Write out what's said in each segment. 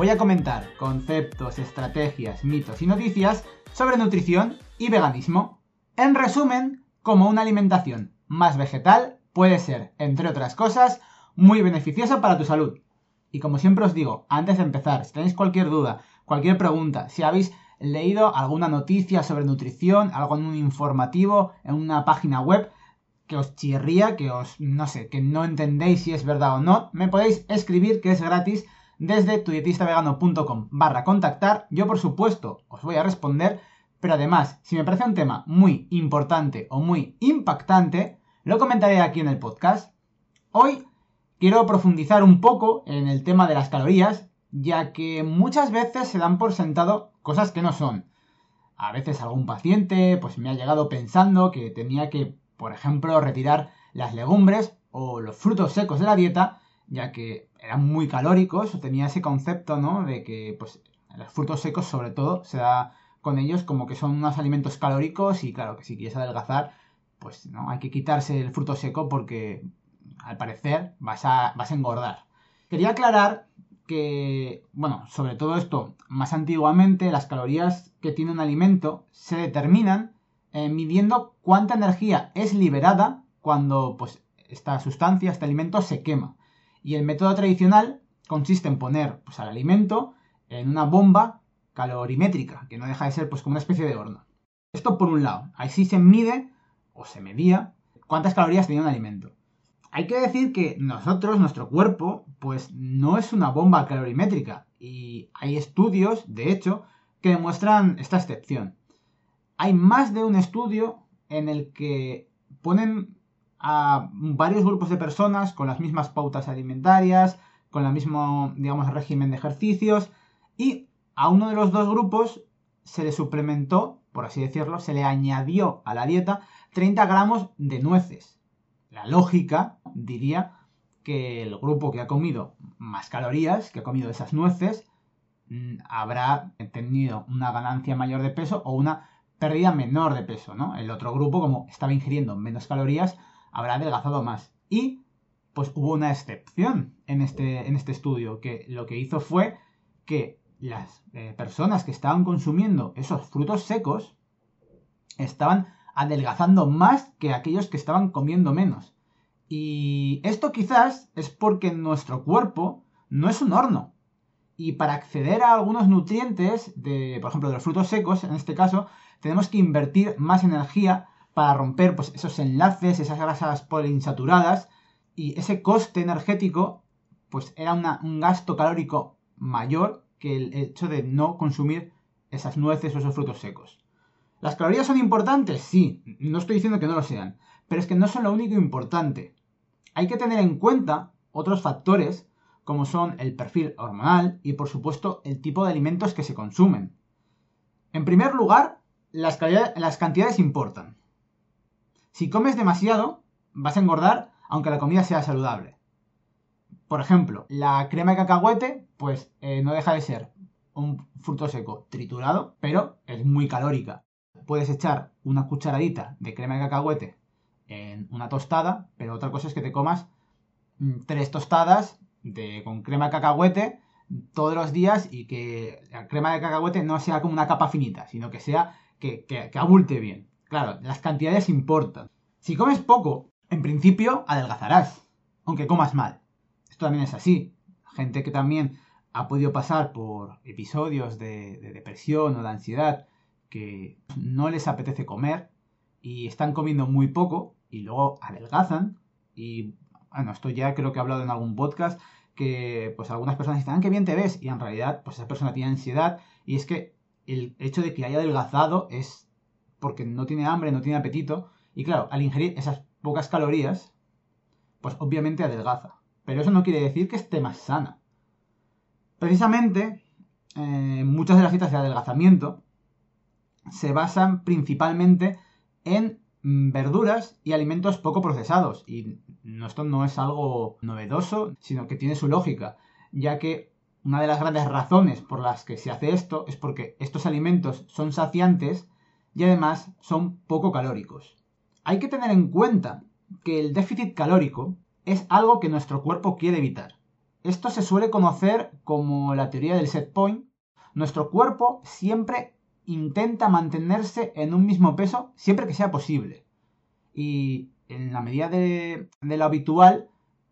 voy a comentar conceptos, estrategias, mitos y noticias sobre nutrición y veganismo. En resumen, como una alimentación más vegetal puede ser, entre otras cosas, muy beneficiosa para tu salud. Y como siempre os digo, antes de empezar, si tenéis cualquier duda, cualquier pregunta, si habéis leído alguna noticia sobre nutrición, algo en un informativo, en una página web que os chirría, que os, no sé, que no entendéis si es verdad o no, me podéis escribir que es gratis desde tudietistavegano.com barra contactar. Yo, por supuesto, os voy a responder, pero además, si me parece un tema muy importante o muy impactante, lo comentaré aquí en el podcast. Hoy quiero profundizar un poco en el tema de las calorías, ya que muchas veces se dan por sentado cosas que no son. A veces algún paciente pues me ha llegado pensando que tenía que, por ejemplo, retirar las legumbres o los frutos secos de la dieta, ya que eran muy calóricos, o tenía ese concepto, ¿no? De que, pues, los frutos secos, sobre todo, se da con ellos como que son unos alimentos calóricos y, claro, que si quieres adelgazar, pues, ¿no? Hay que quitarse el fruto seco porque, al parecer, vas a, vas a engordar. Quería aclarar que, bueno, sobre todo esto, más antiguamente las calorías que tiene un alimento se determinan eh, midiendo cuánta energía es liberada cuando, pues, esta sustancia, este alimento se quema. Y el método tradicional consiste en poner pues, al alimento en una bomba calorimétrica, que no deja de ser pues, como una especie de horno. Esto por un lado. Ahí sí se mide o se medía cuántas calorías tenía un alimento. Hay que decir que nosotros, nuestro cuerpo, pues no es una bomba calorimétrica. Y hay estudios, de hecho, que demuestran esta excepción. Hay más de un estudio en el que ponen a varios grupos de personas con las mismas pautas alimentarias, con el mismo, digamos, régimen de ejercicios, y a uno de los dos grupos se le suplementó, por así decirlo, se le añadió a la dieta 30 gramos de nueces. La lógica diría que el grupo que ha comido más calorías, que ha comido esas nueces, mm, habrá tenido una ganancia mayor de peso o una pérdida menor de peso, ¿no? El otro grupo, como estaba ingiriendo menos calorías, habrá adelgazado más. Y pues hubo una excepción en este, en este estudio, que lo que hizo fue que las eh, personas que estaban consumiendo esos frutos secos estaban adelgazando más que aquellos que estaban comiendo menos. Y esto quizás es porque nuestro cuerpo no es un horno. Y para acceder a algunos nutrientes, de, por ejemplo, de los frutos secos, en este caso, tenemos que invertir más energía para romper pues, esos enlaces, esas grasas poliinsaturadas, y ese coste energético pues era un gasto calórico mayor que el hecho de no consumir esas nueces o esos frutos secos. ¿Las calorías son importantes? Sí, no estoy diciendo que no lo sean, pero es que no son lo único importante. Hay que tener en cuenta otros factores como son el perfil hormonal y por supuesto el tipo de alimentos que se consumen. En primer lugar, las, las cantidades importan. Si comes demasiado, vas a engordar aunque la comida sea saludable. Por ejemplo, la crema de cacahuete, pues eh, no deja de ser un fruto seco triturado, pero es muy calórica. Puedes echar una cucharadita de crema de cacahuete en una tostada, pero otra cosa es que te comas mm, tres tostadas de, con crema de cacahuete todos los días y que la crema de cacahuete no sea como una capa finita, sino que sea que, que abulte bien. Claro, las cantidades importan. Si comes poco, en principio adelgazarás, aunque comas mal. Esto también es así. Gente que también ha podido pasar por episodios de, depresión o de ansiedad que no les apetece comer y están comiendo muy poco y luego adelgazan y bueno, esto ya creo que he hablado en algún podcast que pues algunas personas dicen, ah, qué bien te ves y en realidad pues esa persona tiene ansiedad y es que el hecho de que haya adelgazado es porque no tiene hambre, no tiene apetito. Y claro, al ingerir esas pocas calorías, pues obviamente adelgaza. Pero eso no quiere decir que esté más sana. Precisamente, eh, muchas de las dietas de adelgazamiento se basan principalmente en mm, verduras y alimentos poco procesados. Y esto no es algo novedoso, sino que tiene su lógica, ya que una de las grandes razones por las que se hace esto es porque estos alimentos son saciantes y además son poco calóricos. Hay que tener en cuenta que el déficit calórico es algo que nuestro cuerpo quiere evitar. Esto se suele conocer como la teoría del set point. Nuestro cuerpo siempre intenta mantenerse en un mismo peso siempre que sea posible. Y en la medida de, lo habitual,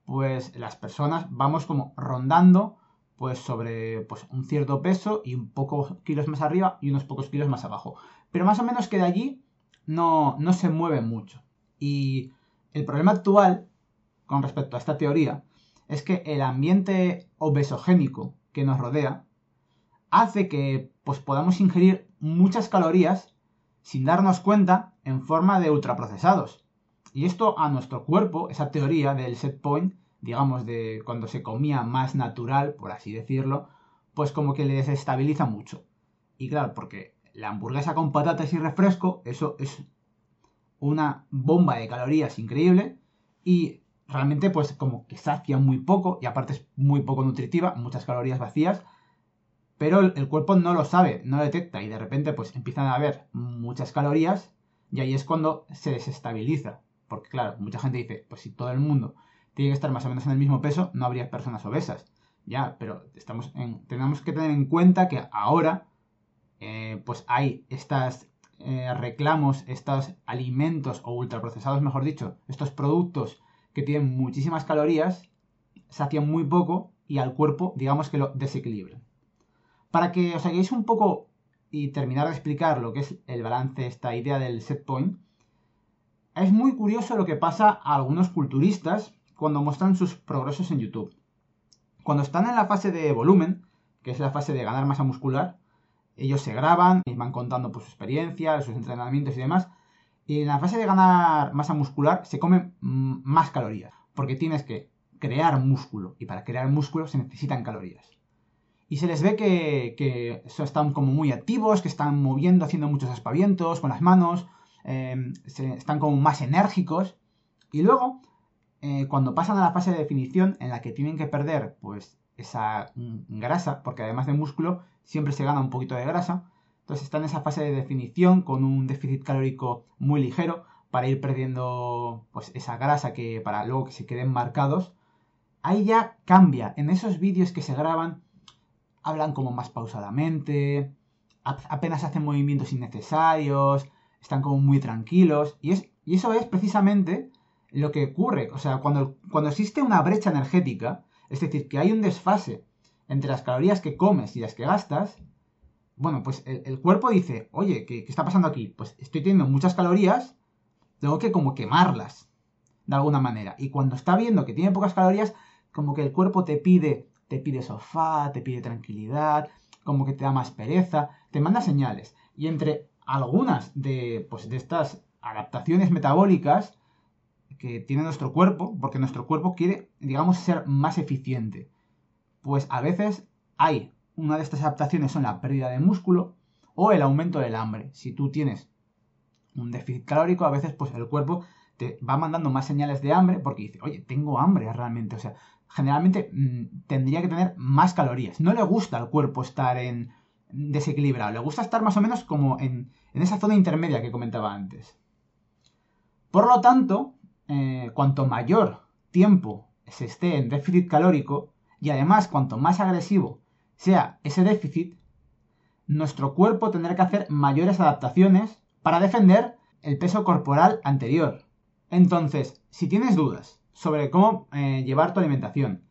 pues las personas vamos como rondando pues sobre pues, un cierto peso y un pocos kilos más arriba y unos pocos kilos más abajo. Pero más o menos que de allí no, no se mueve mucho. Y el problema actual con respecto a esta teoría es que el ambiente obesogénico que nos rodea hace que pues, podamos ingerir muchas calorías sin darnos cuenta en forma de ultraprocesados. Y esto a nuestro cuerpo, esa teoría del set point, digamos de cuando se comía más natural, por así decirlo, pues como que le desestabiliza mucho. Y claro, porque la hamburguesa con patatas y refresco, eso es una bomba de calorías increíble y realmente pues como que sacia muy poco y aparte es muy poco nutritiva, muchas calorías vacías, pero el, cuerpo no lo sabe, no lo detecta y de repente pues empiezan a haber muchas calorías y ahí es cuando se desestabiliza, porque claro, mucha gente dice, pues si todo el mundo tiene que estar más o menos en el mismo peso, no habría personas obesas. Ya, pero estamos en, tenemos que tener en cuenta que ahora eh, pues hay estas eh, reclamos, estos alimentos o ultraprocesados, mejor dicho, estos productos que tienen muchísimas calorías, sacian muy poco y al cuerpo, digamos que lo desequilibran. Para que os hagáis un poco y terminar de explicar lo que es el balance, esta idea del set point, es muy curioso lo que pasa a algunos culturistas cuando muestran sus progresos en YouTube. Cuando están en la fase de volumen, que es la fase de ganar masa muscular, ellos se graban y van contando pues, su experiencia, sus entrenamientos y demás. Y en la fase de ganar masa muscular se comen mm, más calorías, porque tienes que crear músculo y para crear músculo se necesitan calorías. Y se les ve que, están como muy activos, que están moviendo, haciendo muchos aspavientos con las manos, em, están como más enérgicos. Y luego, eh, cuando pasan a la fase de definición en la que tienen que perder pues esa mm, grasa, porque además de músculo siempre se gana un poquito de grasa. Entonces está en esa fase de definición con un déficit calórico muy ligero para ir perdiendo pues esa grasa que para luego que se queden marcados. Ahí ya cambia. En esos vídeos que se graban hablan como más pausadamente, apenas hacen movimientos innecesarios, están como muy tranquilos y, es, y eso es precisamente lo que ocurre. O sea, cuando, cuando existe una brecha energética, es decir, que hay un desfase entre las calorías que comes y las que gastas, bueno, pues el, cuerpo dice, oye, ¿qué, está pasando aquí? Pues estoy teniendo muchas calorías, tengo que como quemarlas, de alguna manera. Y cuando está viendo que tiene pocas calorías, como que el cuerpo te pide, te pide sofá, te pide tranquilidad, como que te da más pereza, te manda señales. Y entre algunas de, pues, de estas adaptaciones metabólicas que tiene nuestro cuerpo, porque nuestro cuerpo quiere, digamos, ser más eficiente pues a veces hay una de estas adaptaciones son la pérdida de músculo o el aumento del hambre. Si tú tienes un déficit calórico, a veces pues el cuerpo te va mandando más señales de hambre porque dice, oye, tengo hambre realmente. O sea, generalmente mm, tendría que tener más calorías. No le gusta al cuerpo estar en desequilibrado, le gusta estar más o menos como en, esa zona intermedia que comentaba antes. Por lo tanto, eh, cuanto mayor tiempo se esté en déficit calórico, y además, cuanto más agresivo sea ese déficit, nuestro cuerpo tendrá que hacer mayores adaptaciones para defender el peso corporal anterior. Entonces, si tienes dudas sobre cómo eh, llevar tu alimentación,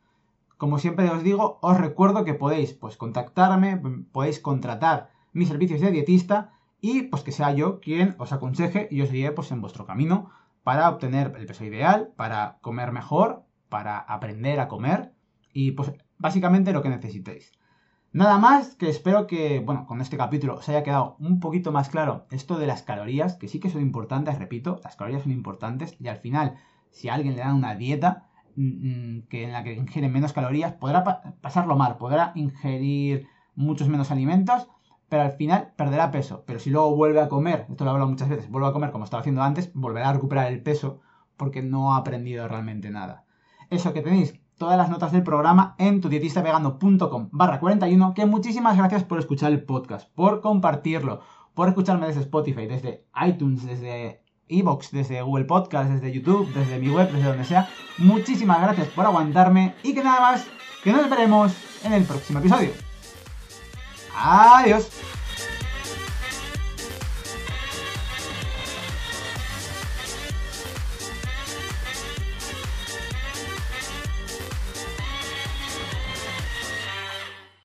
como siempre os digo, os recuerdo que podéis pues, contactarme, podéis contratar mis servicios de dietista y pues que sea yo quien os aconseje y os guíe pues, en vuestro camino para obtener el peso ideal, para comer mejor, para aprender a comer y pues básicamente lo que necesitéis. Nada más que espero que, bueno, con este capítulo os haya quedado un poquito más claro esto de las calorías, que sí que son importantes, repito, las calorías son importantes y al final, si a alguien le dan una dieta mm, mm, que en la que ingiere menos calorías, podrá pasarlo mal, podrá ingerir muchos menos alimentos, pero al final perderá peso. Pero si luego vuelve a comer, esto lo he hablado muchas veces, vuelve a comer como estaba haciendo antes, volverá a recuperar el peso porque no ha aprendido realmente nada. Eso que tenéis todas las notas del programa en tudietistavegano.com barra 41, que muchísimas gracias por escuchar el podcast, por compartirlo, por escucharme desde Spotify, desde iTunes, desde Evox, desde Google Podcast, desde YouTube, desde mi web, desde donde sea. Muchísimas gracias por aguantarme y que nada más, que nos veremos en el próximo episodio. Adiós.